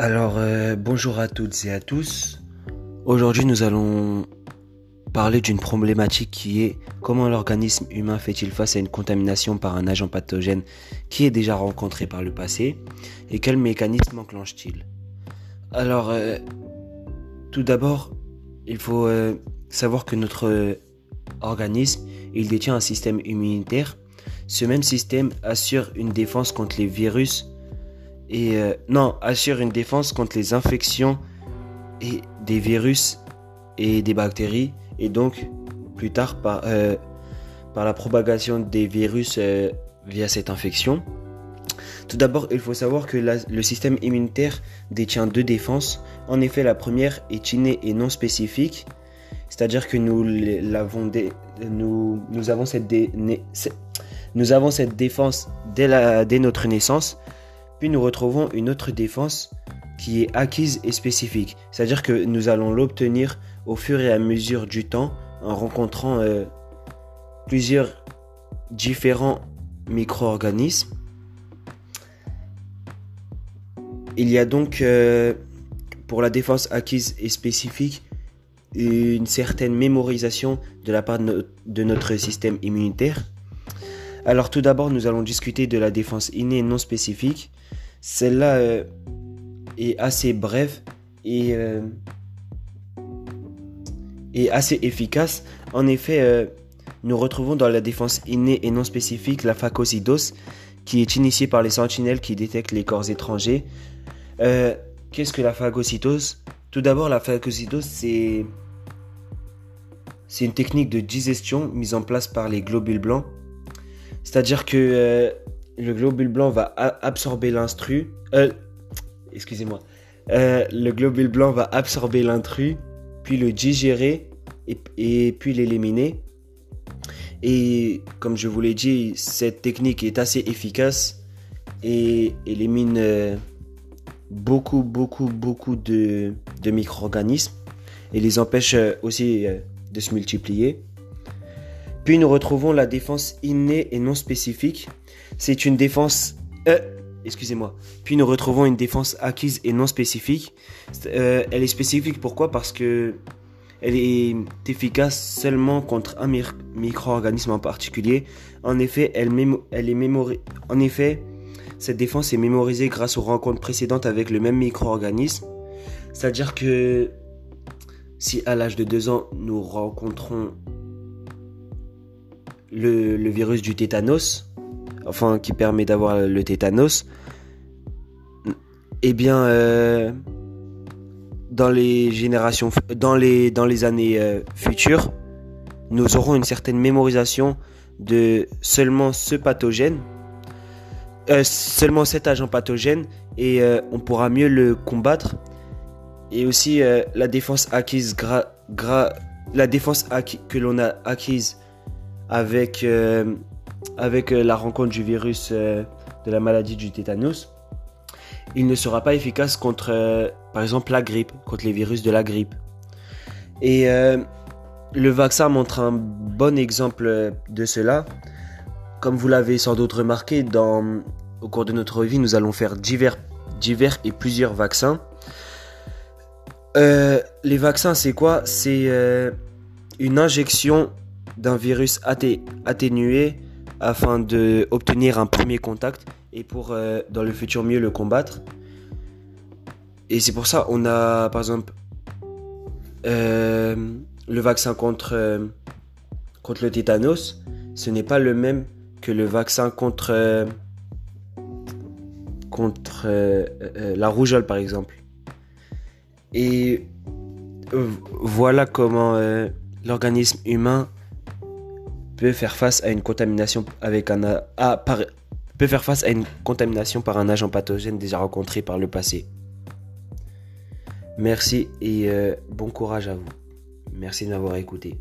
Alors, euh, bonjour à toutes et à tous. Aujourd'hui, nous allons parler d'une problématique qui est comment l'organisme humain fait-il face à une contamination par un agent pathogène qui est déjà rencontré par le passé et quel mécanisme enclenche-t-il? Alors, euh, tout d'abord, il faut euh, savoir que notre organisme, il détient un système immunitaire. Ce même système assure une défense contre les virus et euh, non, assure une défense contre les infections et des virus et des bactéries et donc plus tard par, euh, par la propagation des virus euh, via cette infection. Tout d'abord, il faut savoir que le système immunitaire détient deux défenses. En effet, la première est innée et non spécifique, c'est-à-dire que nous, l'avons nous, nous, avons cette nous avons cette défense dès, la, dès notre naissance, puis nous retrouvons une autre défense qui est acquise et spécifique. C'est-à-dire que nous allons l'obtenir au fur et à mesure du temps en rencontrant euh, plusieurs différents micro-organismes. Il y a donc euh, pour la défense acquise et spécifique une certaine mémorisation de la part de notre système immunitaire. Alors tout d'abord, nous allons discuter de la défense innée non spécifique. Celle-là euh, est assez brève et, euh, assez efficace. En effet, euh, nous retrouvons dans la défense innée et non spécifique la phagocytose qui est initiée par les sentinelles qui détectent les corps étrangers. Qu'est-ce que la phagocytose Tout d'abord, la phagocytose, c'est c'est une technique de digestion mise en place par les globules blancs. C'est-à-dire que le globule blanc va absorber l'intrus. Euh, excusez-moi. Euh, le globule blanc va absorber l'intrus, puis le digérer et, puis l'éliminer. Et comme je vous l'ai dit, cette technique est assez efficace et élimine euh, beaucoup, beaucoup, beaucoup de, de micro-organismes et les empêche aussi de se multiplier. Puis nous retrouvons la défense innée et non spécifique c'est une défense... Euh, excusez-moi. Puis nous retrouvons une défense acquise et non spécifique. Euh, elle est spécifique pourquoi? Parce que elle est efficace seulement contre un micro-organisme en particulier. En effet, cette défense est mémorisée grâce aux rencontres précédentes avec le même micro-organisme. C'est-à-dire que si à l'âge de 2 ans, nous rencontrons le virus du tétanos, enfin qui permet d'avoir le tétanos, eh bien, euh, dans les générations, dans les, dans les années euh, futures, nous aurons une certaine mémorisation de seulement ce pathogène, euh, seulement cet agent pathogène, et on pourra mieux le combattre. Et aussi la défense acquise la défense que l'on a acquise avec avec euh, la rencontre du virus euh, de la maladie du tétanos, il ne sera pas efficace contre, euh, par exemple, la grippe, contre les virus de la grippe. Et le vaccin montre un bon exemple de cela. Comme vous l'avez sans doute remarqué, dans, au cours de notre vie, nous allons faire divers, divers et plusieurs vaccins. les vaccins, c'est quoi? C'est une injection d'un virus atténué afin d'obtenir un premier contact et pour euh, dans le futur mieux le combattre. Et c'est pour ça on a par exemple euh, le vaccin contre, euh, contre le tétanos. Ce n'est pas le même que le vaccin contre, contre la rougeole par exemple. Et voilà comment l'organisme humain peut faire face à une contamination avec un par, peut faire face à une contamination par un agent pathogène déjà rencontré par le passé. Merci et euh, bon courage à vous. Merci d'avoir écouté.